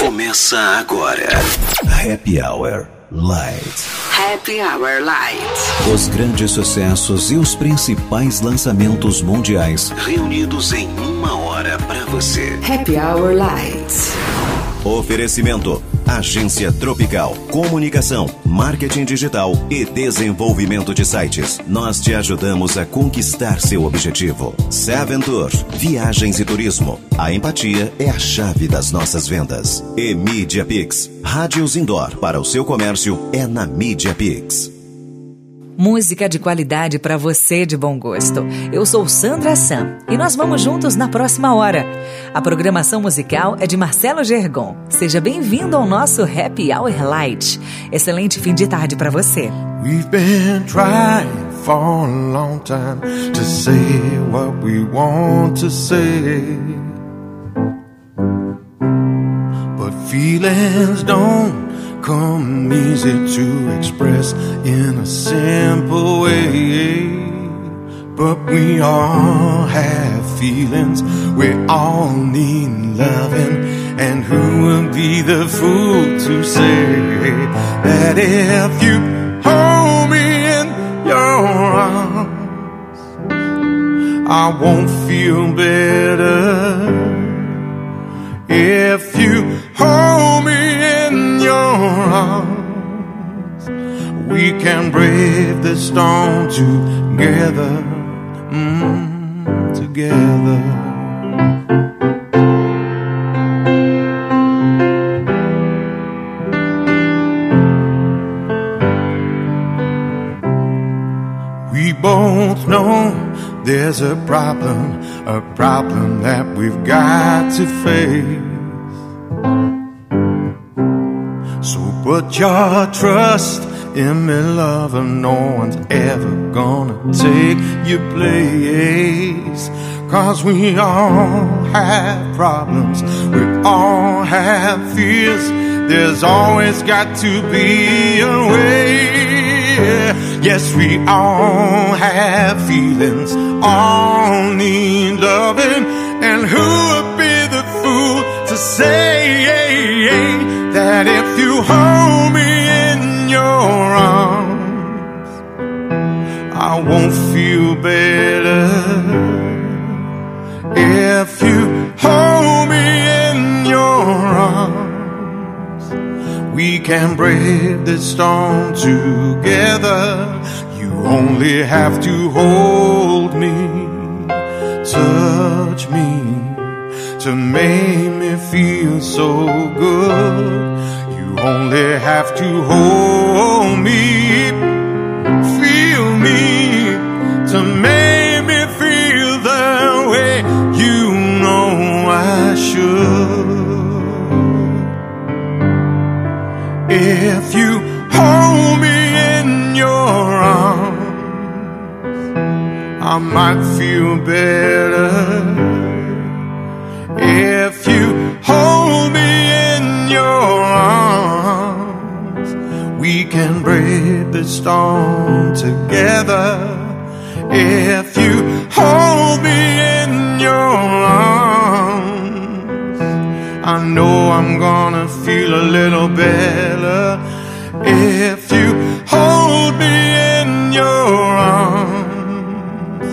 Começa agora. Happy Hour Light. Happy Hour Light. Os grandes sucessos e os principais lançamentos mundiais reunidos em uma hora para você. Happy Hour Light. Oferecimento Agência Tropical, Comunicação, Marketing Digital e Desenvolvimento de Sites. Nós te ajudamos a conquistar seu objetivo. Seven Tour, Viagens e Turismo. A empatia é a chave das nossas vendas. E Media Pix, Rádios Indoor para o seu comércio é na Media Pix. Música de qualidade para você de bom gosto. Eu sou Sandra Sam e nós vamos juntos na próxima hora. A programação musical é de Marcelo Gergon. Seja bem-vindo ao nosso Happy Hour Light. Excelente fim de tarde para você. We've been trying for a long time to say what we want to say. But feelings don't come easy to express in a simple way. But we all have feelings, we all need loving. And who would be the fool to say that if you hold me in your arms, I won't feel better? If you hold me your arms, we can brave the storm together. Mm, together. We both know there's a problem, a problem that we've got to face. Put your trust in me, lover. No one's ever gonna take your place. Cause we all have problems, we all have fears. There's always got to be a way. Yes, we all have feelings, all need loving. And who say that if you hold me in your arms, I won't feel better? If you hold me in your arms, we can brave this storm together. You only have to hold me, touch me, to make feel so good. You only have to hold me, feel me, to make me feel the way you know I should. If you hold me in your arms, I might feel better. If can brave the storm together. If you hold me in your arms, I know I'm gonna feel a little better. If you hold me in your arms,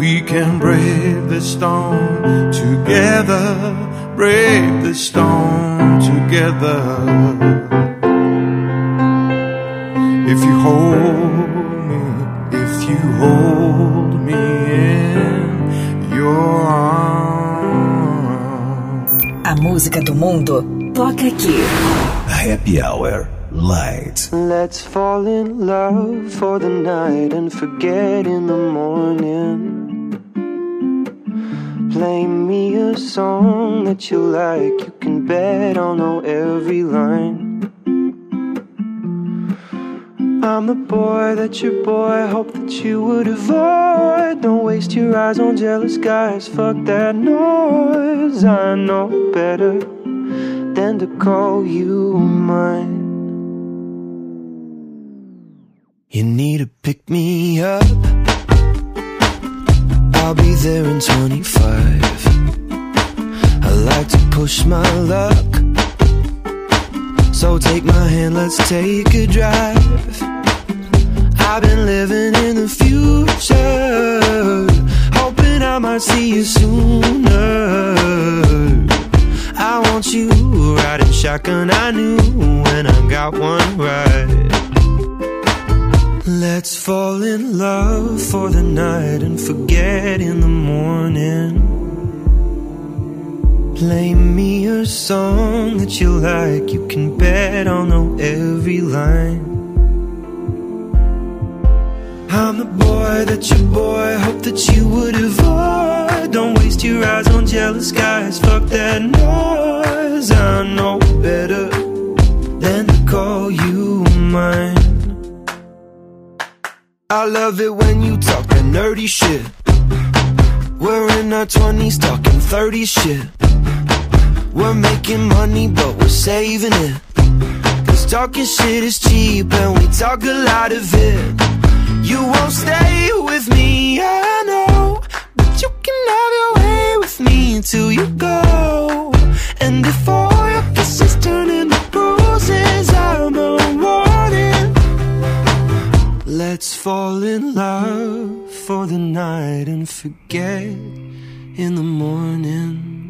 we can brave the storm together. Brave the storm together. If you hold me, if you hold me in your arms. A música do mundo toca aqui. Happy Hour Lite. Let's fall in love for the night and forget in the morning. Play me a song that you like, you can bet I'll know every line. I'm the boy that your boy hoped that you would avoid. Don't waste your eyes on jealous guys, fuck that noise. I know better than to call you mine. You need to pick me up. I'll be there in 25. I like to push my luck. So take my hand, let's take a drive. I've been living in the future, hoping I might see you sooner. I want you riding shotgun. I knew when I got one right. Let's fall in love for the night and forget in the morning. Play me a song that you like. You can bet I'll know every line. I'm the boy that your boy hoped that you would avoid. Don't waste your eyes on jealous guys. Fuck that noise. I know better than to call you mine. I love it when you talk that nerdy shit. We're in our 20s talking 30 shit. We're making money, but we're saving it. Cause talking shit is cheap, and we talk a lot of it. You won't stay with me, I know. But you can have your way with me until you go. And if all your kisses turn into bruises, I'm a warning. Let's fall in love for the night and forget in the morning.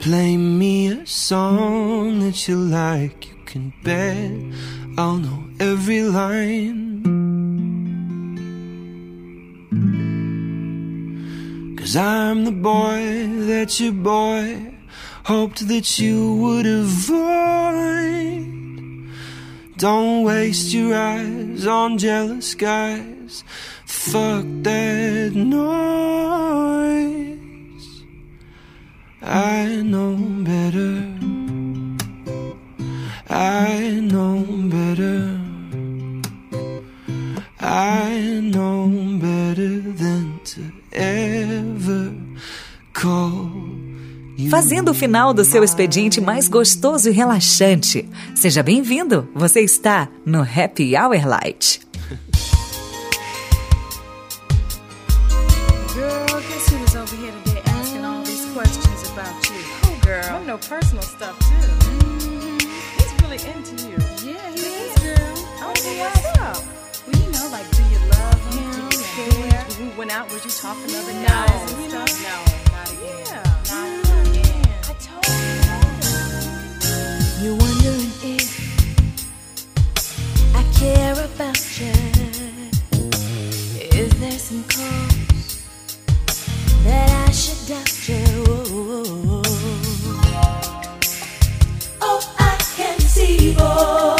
Play me a song that you like, you can bet I'll know every line. Cause I'm the boy that your boy hoped that you would avoid. Don't waste your eyes on jealous guys. Fuck that noise. I know better. I know better. I know better than to ever call. Fazendo o final do seu expediente mais gostoso e relaxante. Seja bem-vindo. Você está no Happy Hour Light. Know personal stuff too. Mm-hmm. He's really into you. Yeah, he is, girl. Oh, okay, what's up? Well, you know, like, do you love him? Do you care? We went out, was you talking other no, guys and stuff? No, not again. Yeah. Not again. I told you. You're wondering if I care about you. Is there some cause that I should doubt you? that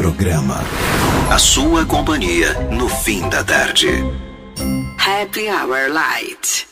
programa. A sua companhia no fim da tarde. Happy Hour Light.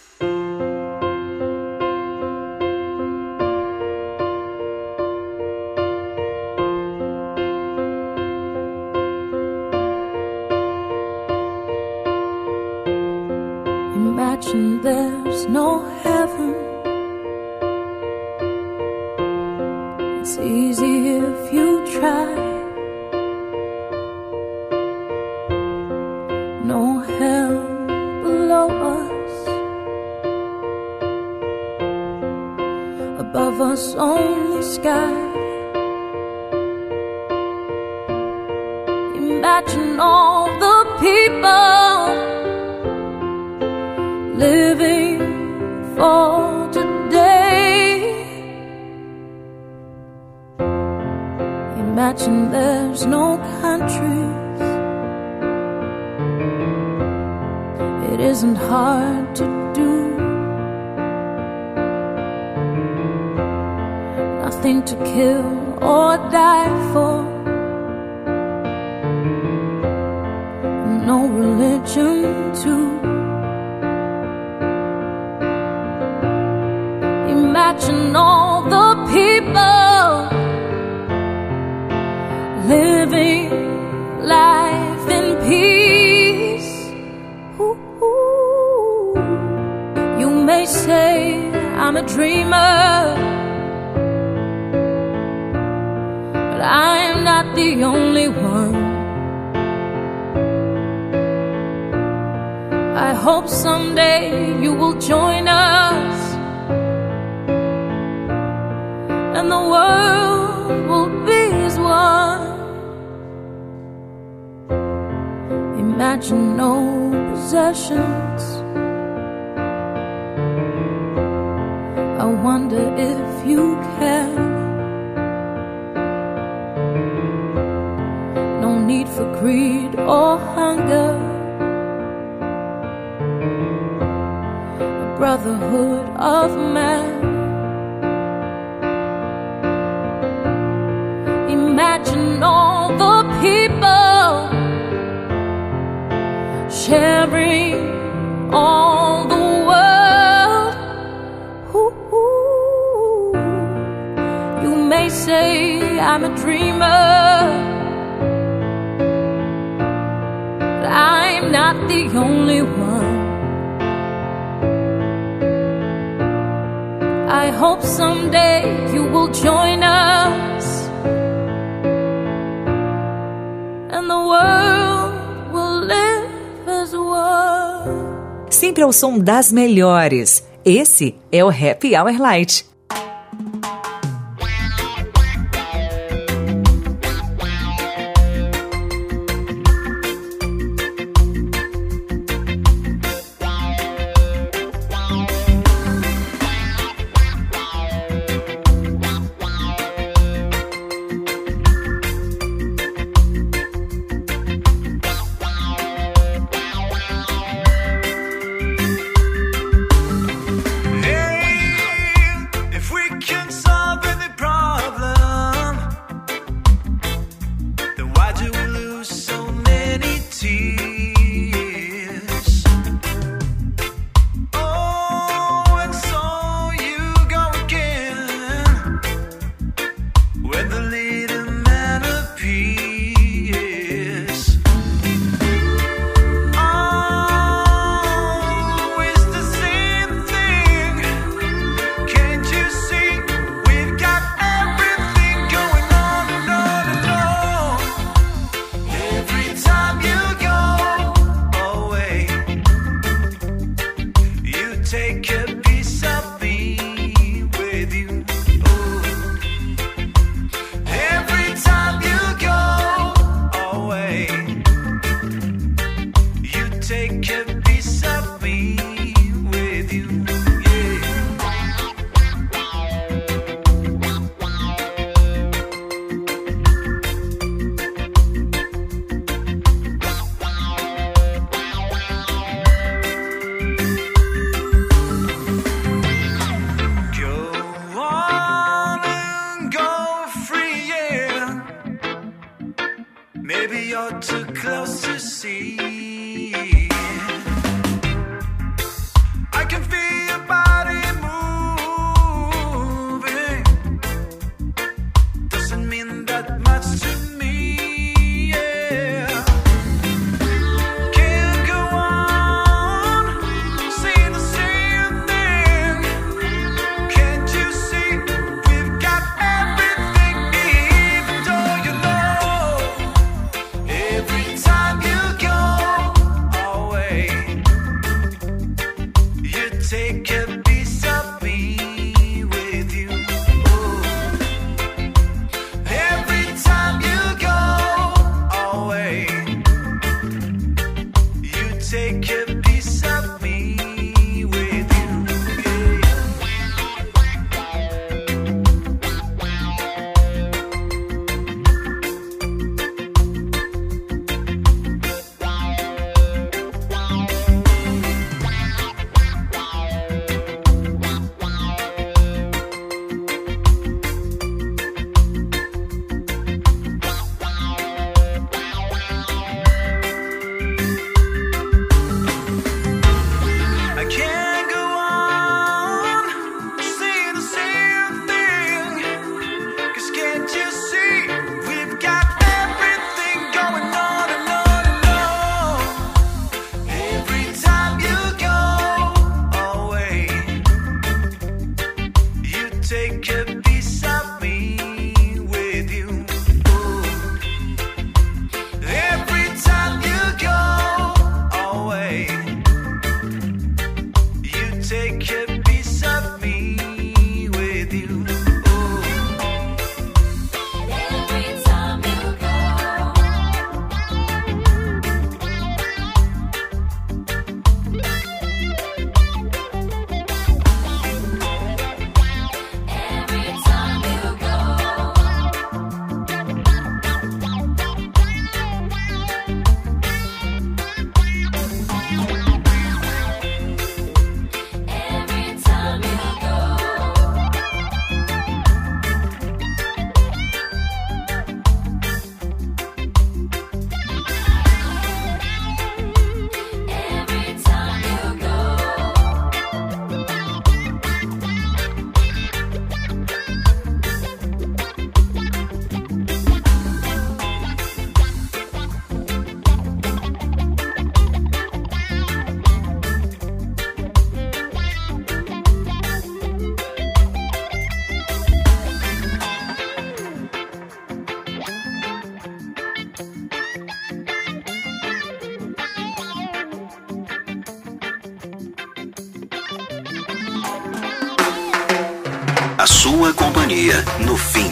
são das melhores. Esse é o Happy Hour Light.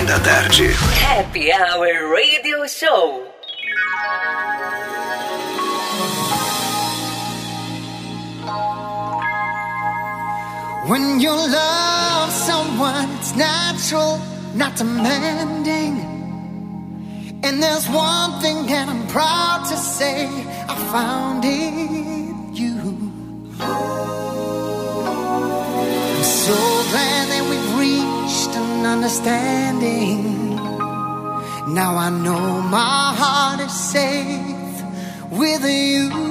da tarde. Happy Hour Radio Show. When you love someone, it's natural, not demanding. And there's one thing that I'm proud to say I found it. understanding. Now I know my heart is safe with you.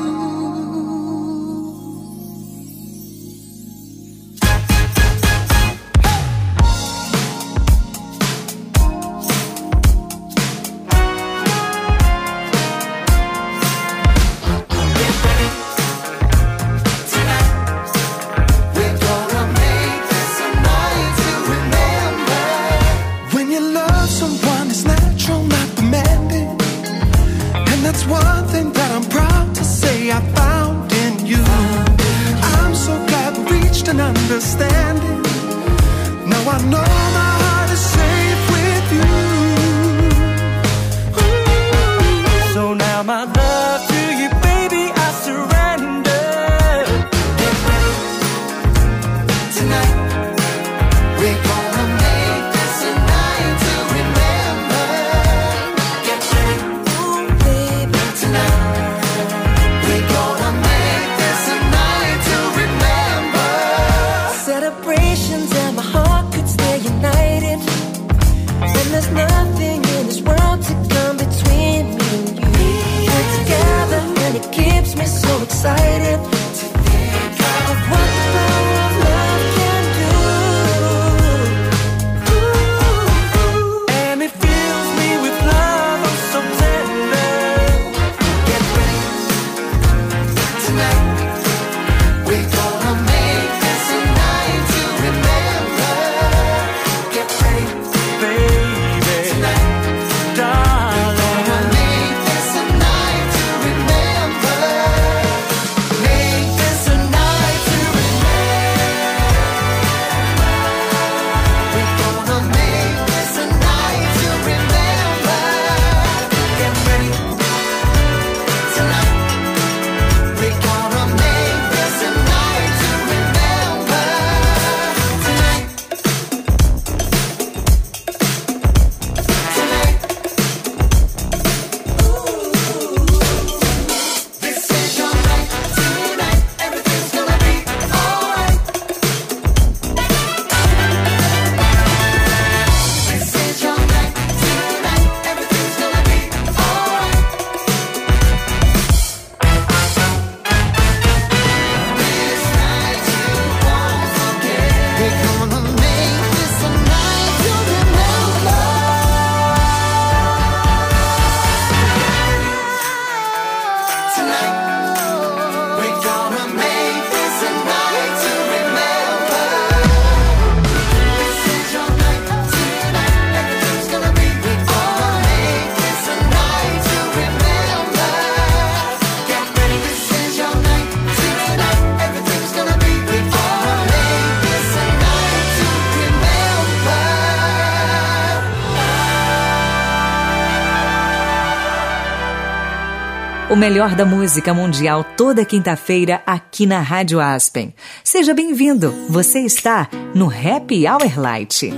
melhor da música mundial toda quinta-feira aqui na Rádio Aspen. Seja bem-vindo. Você está no Happy Hour Light.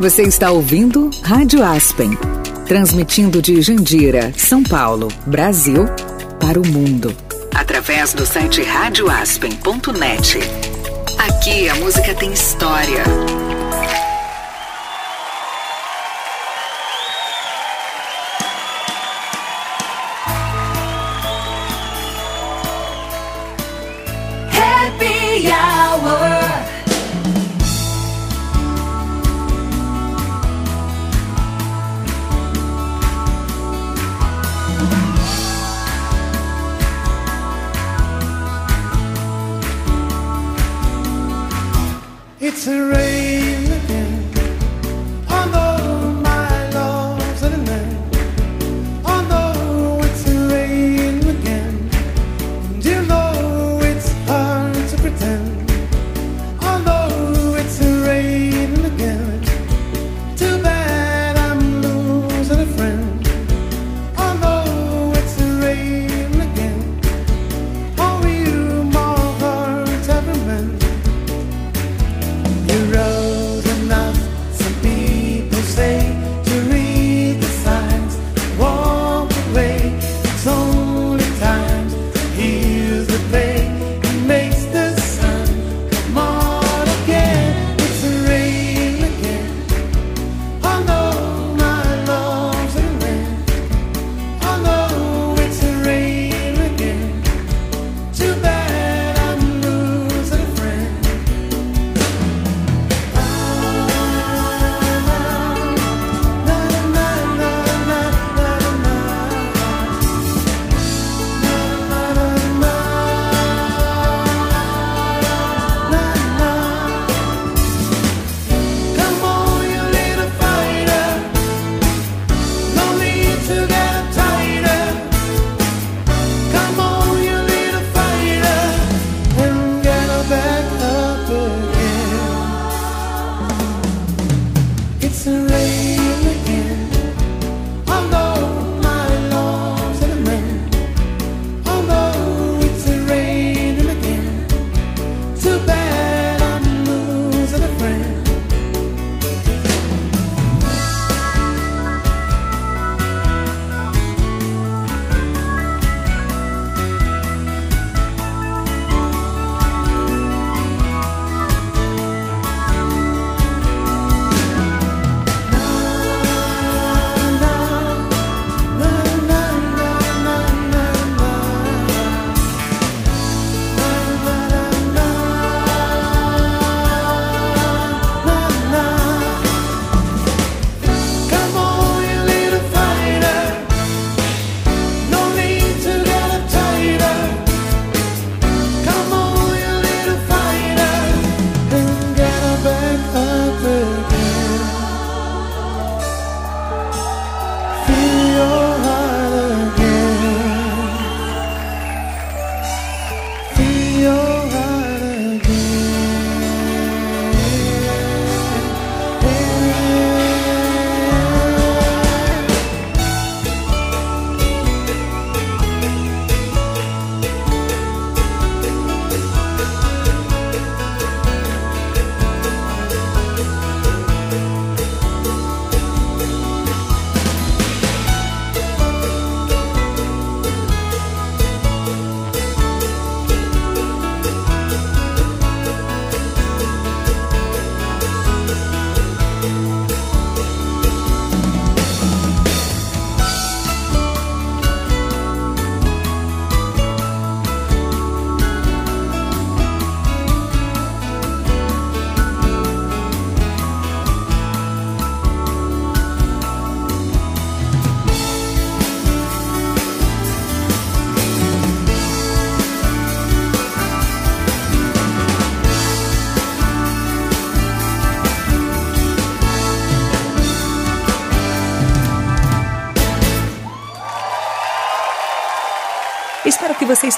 Você está ouvindo Rádio Aspen, transmitindo de Jandira, São Paulo, Brasil, para o mundo, através do site radioaspen.net. Aqui a música tem história.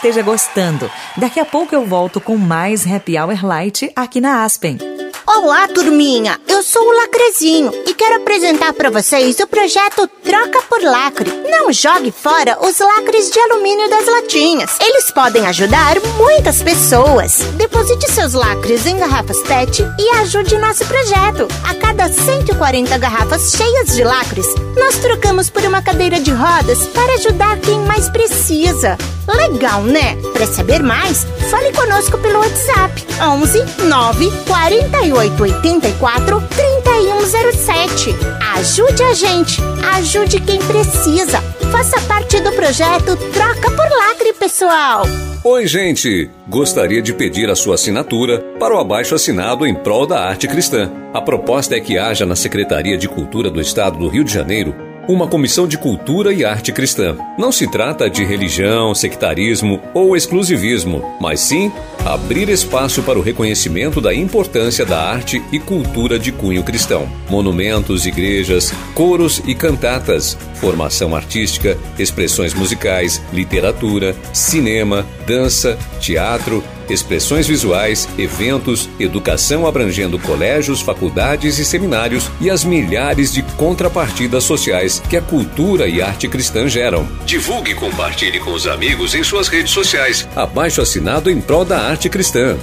Esteja gostando. Daqui a pouco eu volto com mais Happy Hour Light aqui na Aspen. Olá, turminha! Eu sou o Lacrezinho e quero apresentar para vocês o projeto Troca por Lacre. Não jogue fora os lacres de alumínio das latinhas. Eles podem ajudar muitas pessoas. Deposite seus lacres em garrafas PET e ajude nosso projeto. A cada 140 garrafas cheias de lacres, nós trocamos por uma cadeira de rodas para ajudar quem mais precisa. Legal, né? Para saber mais, fale conosco pelo WhatsApp 11 9 48 84 3107. Ajude a gente, ajude quem precisa. Faça parte do projeto Troca por Lacre, pessoal. Oi, gente! Gostaria de pedir a sua assinatura para o abaixo assinado em prol da arte cristã. A proposta é que haja na Secretaria de Cultura do Estado do Rio de Janeiro uma comissão de cultura e arte cristã. Não se trata de religião, sectarismo ou exclusivismo, mas sim abrir espaço para o reconhecimento da importância da arte e cultura de cunho cristão. Monumentos, igrejas, coros e cantatas, formação artística, expressões musicais, literatura, cinema, dança, teatro, expressões visuais, eventos, educação abrangendo colégios, faculdades e seminários e as milhares de contrapartidas sociais que a cultura e arte cristã geram. Divulgue e compartilhe com os amigos em suas redes sociais. Abaixo assinado em prol da arte cristã.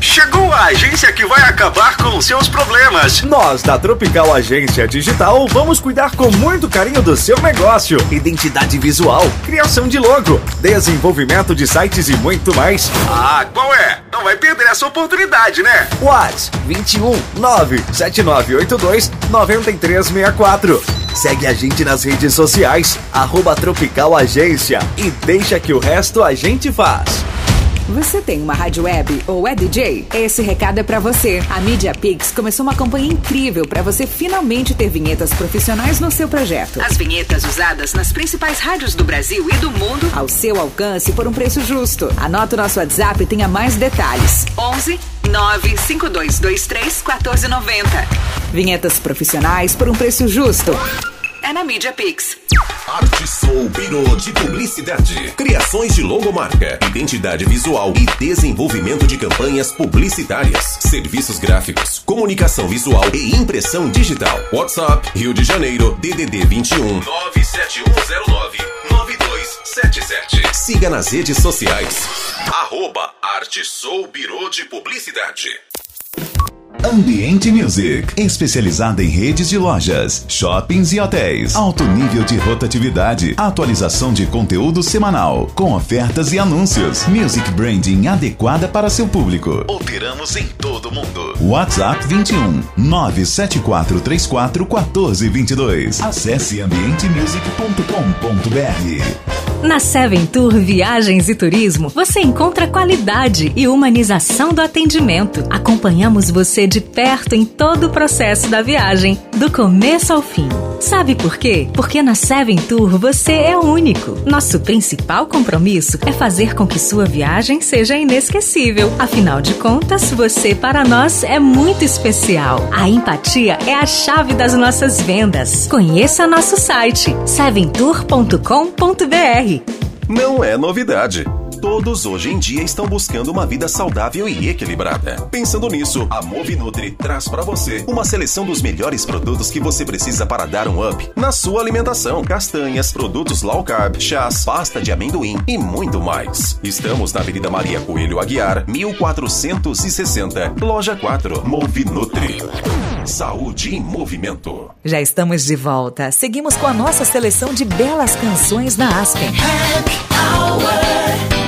Chegou a agência que vai acabar com seus problemas. Nós, da Tropical Agência Digital, vamos cuidar com muito carinho do seu negócio. Identidade visual, criação de logo, desenvolvimento de sites e muito mais. Ah, qual é? Não vai perder essa oportunidade, né? Whats 21 97982 9364. Segue a gente nas redes sociais, arroba Tropical Agência e deixa que o resto a gente faz. Você tem uma rádio web ou é DJ? Esse recado é para você. A Media Pix começou uma campanha incrível para você finalmente ter vinhetas profissionais no seu projeto. As vinhetas usadas nas principais rádios do Brasil e do mundo ao seu alcance por um preço justo. Anota o nosso WhatsApp e tenha mais detalhes. 11 95223 1490. Vinhetas profissionais por um preço justo. É na Media Pix. Arte Sou Biro de Publicidade. Criações de logomarca, identidade visual e desenvolvimento de campanhas publicitárias. Serviços gráficos, comunicação visual e impressão digital. WhatsApp Rio de Janeiro DDD 21 97109 9277. Siga nas redes sociais. Arroba Arte Sou Biro de Publicidade. Ambiente Music, especializada em redes de lojas, shoppings e hotéis. Alto nível de rotatividade, atualização de conteúdo semanal, com ofertas e anúncios. Music branding adequada para seu público. Operamos em todo mundo. WhatsApp 21 97434 1422. Acesse ambientemusic.com.br. Na Seven Tour Viagens e Turismo, você encontra qualidade e humanização do atendimento. Acompanhamos você de perto em todo o processo da viagem, do começo ao fim. Sabe por quê? Porque na Seven Tour você é único. Nosso principal compromisso é fazer com que sua viagem seja inesquecível. Afinal de contas, você para nós é muito especial. A empatia é a chave das nossas vendas. Conheça nosso site seventour.com.br. Não é novidade. Todos hoje em dia estão buscando uma vida saudável e equilibrada. Pensando nisso, a Movinutri traz para você uma seleção dos melhores produtos que você precisa para dar um up na sua alimentação: castanhas, produtos low carb, chás, pasta de amendoim e muito mais. Estamos na Avenida Maria Coelho Aguiar, 1460, Loja 4, Movinutri. Saúde em movimento. Já estamos de volta. Seguimos com a nossa seleção de belas canções na Aspen. Radio Show.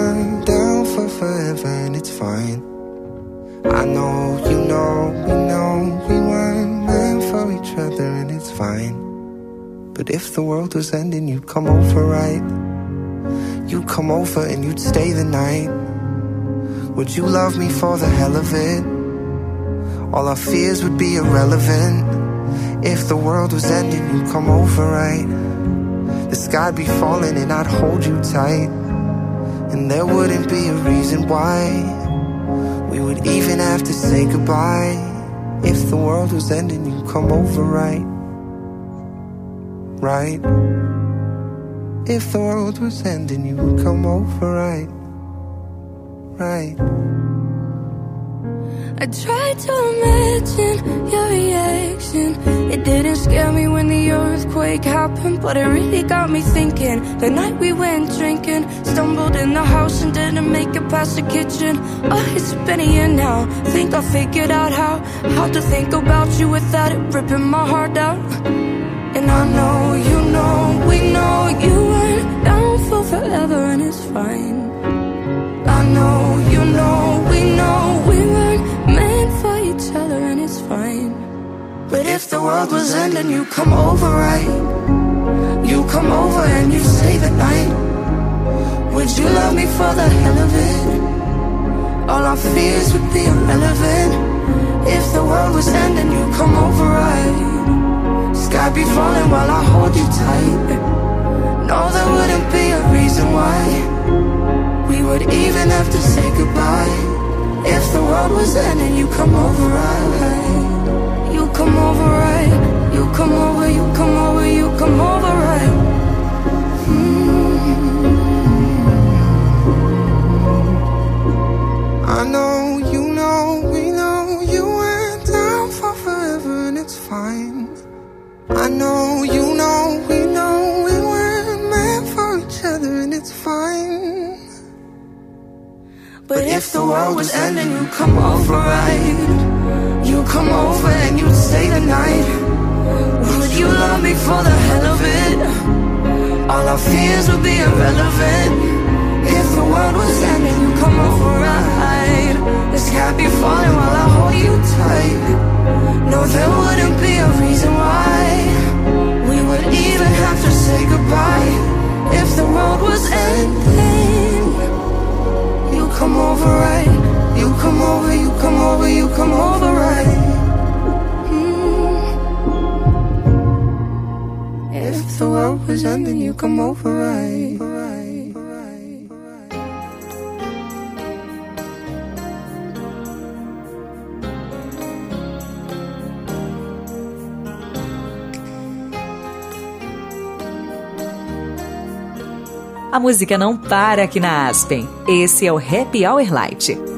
for forever, and it's fine. I know you know we know we weren't meant for each other, and it's fine. But if the world was ending, you'd come over, right? You'd come over and you'd stay the night. Would you love me for the hell of it? All our fears would be irrelevant. If the world was ending, you'd come over, right? The sky'd be falling and I'd hold you tight. And there wouldn't be a reason why we would even have to say goodbye. If the world was ending, you'd come over, right? Right? If the world was ending, you would come over, right? Right? I tried to imagine your reaction. It didn't scare me when the earthquake happened, but it really got me thinking. The night we went drinking, stumbled in the house and didn't make it past the kitchen. Oh, it's been a year now. Think I figured out how how to think about you without it ripping my heart out. And I know you know we know you weren't down for forever, and it's fine. I know you know ending, you come over, right? You come over and you stay the night. Would you love me for the hell of it? All our fears would be irrelevant. If the world was ending, you come over, right? Sky be falling while I hold you tight. No, there wouldn't be a reason why we would even have to say goodbye. If the world was ending, you come over, right? You come over, right? You come over, you come over, you come over, right? Mm. I know, you know, we know you went down for forever and it's fine. I know, you know, we know we weren't meant for each other and it's fine. But if the world was ending, you come over, right? You come over and you'd stay the night. Would you love me for the hell of it? All our fears would be irrelevant. If the world was ending, you come over, right? The sky be falling while I hold you tight. No, there wouldn't be a reason why we would even have to say goodbye. If the world was ending, you come over, right? You come over, you come over, you come over, right? If the world was ending, you come over, right? A música não para aqui na Aspen. Esse é o Happy Hour Light.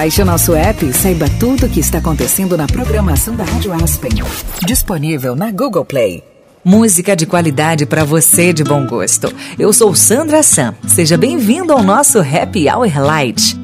Baixe o nosso app e saiba tudo o que está acontecendo na programação da Rádio Aspen. Disponível na Google Play. Música de qualidade para você de bom gosto. Eu sou Sandra Sam. Seja bem-vindo ao nosso Happy Hour Light.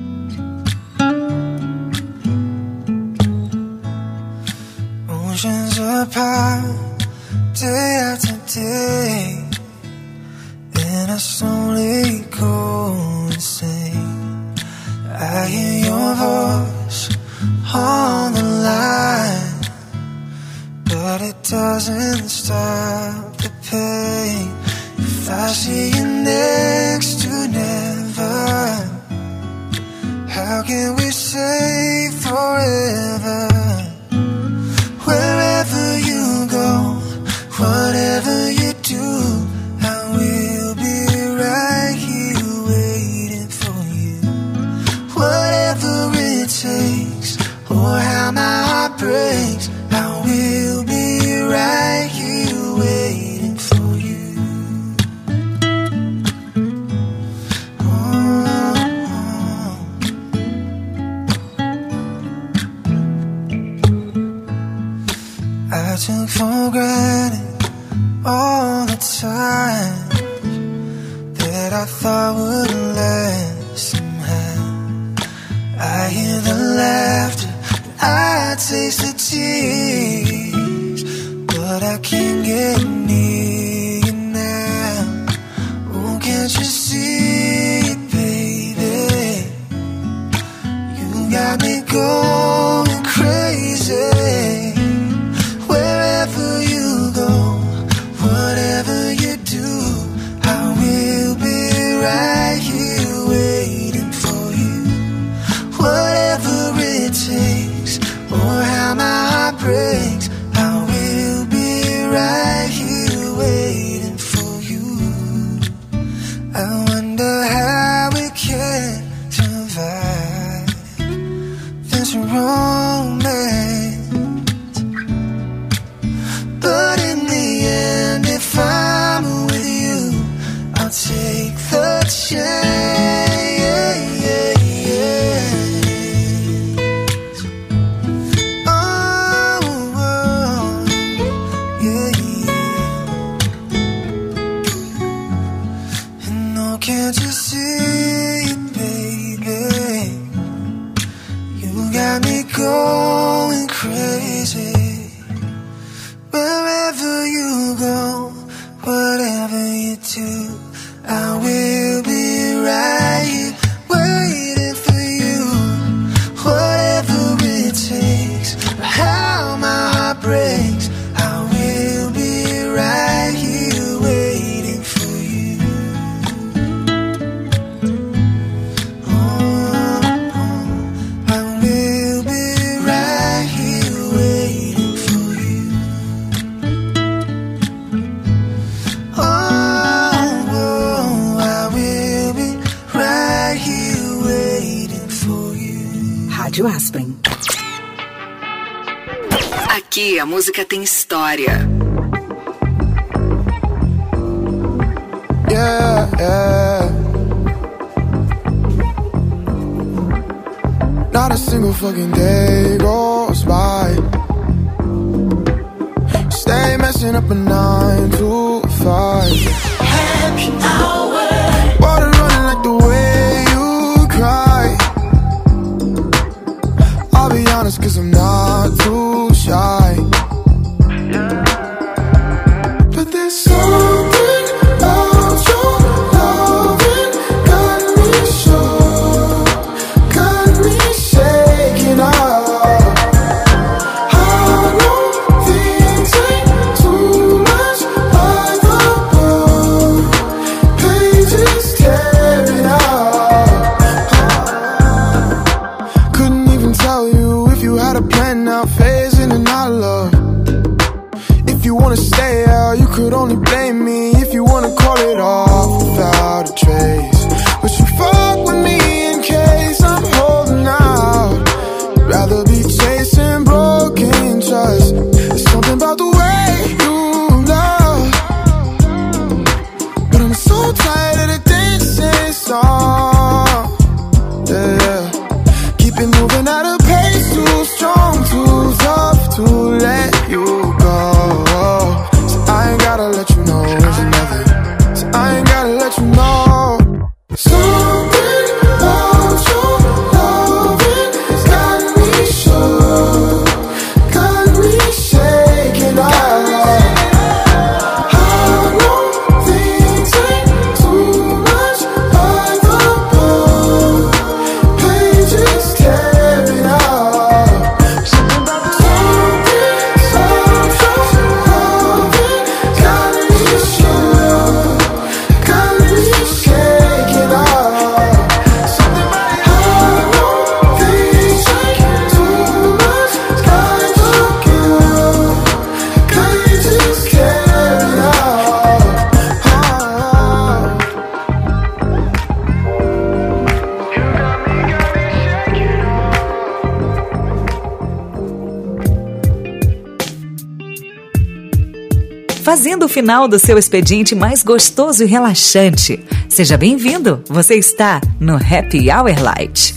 Fazendo o final do seu expediente mais gostoso e relaxante. Seja bem-vindo! Você está no Happy Hour Light.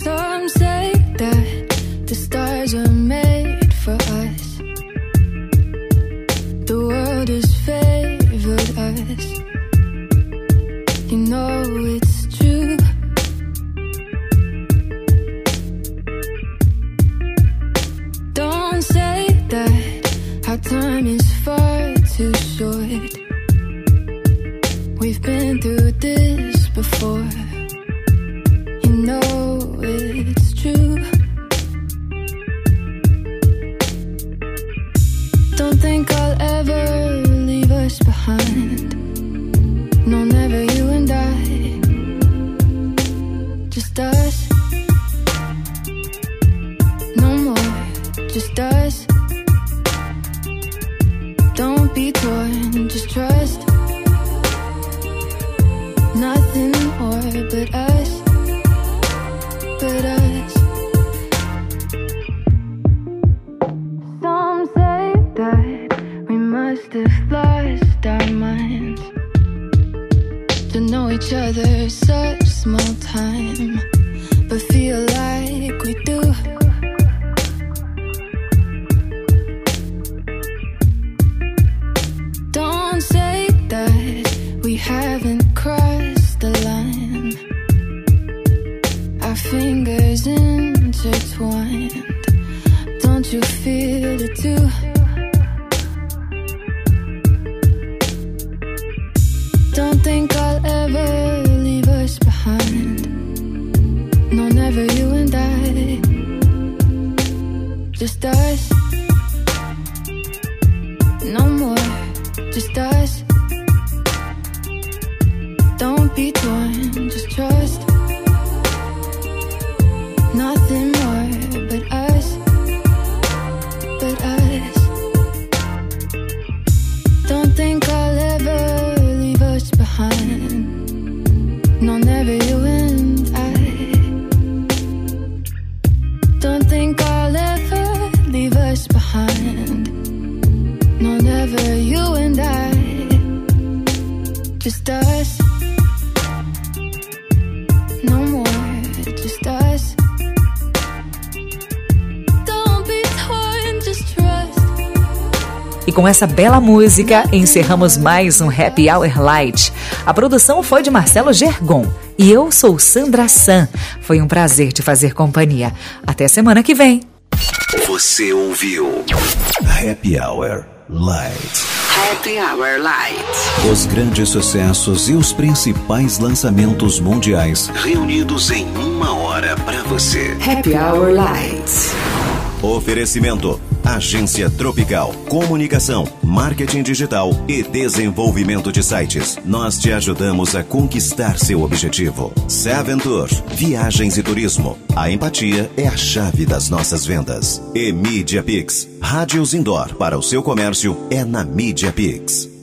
Just us. Com essa bela música, encerramos mais um Happy Hour Light. A produção foi de Marcelo Gergon. E eu sou Sandra San. Foi um prazer te fazer companhia. Até semana que vem. Você ouviu Happy Hour Light. Happy Hour Light. Os grandes sucessos e os principais lançamentos mundiais reunidos em uma hora para você. Happy Hour Light. Oferecimento: Agência Tropical, Comunicação, Marketing Digital e Desenvolvimento de Sites. Nós te ajudamos a conquistar seu objetivo. Seven Tour, Viagens e Turismo. A empatia é a chave das nossas vendas. E Media Pix, Rádios Indoor para o seu comércio é na Media Pix.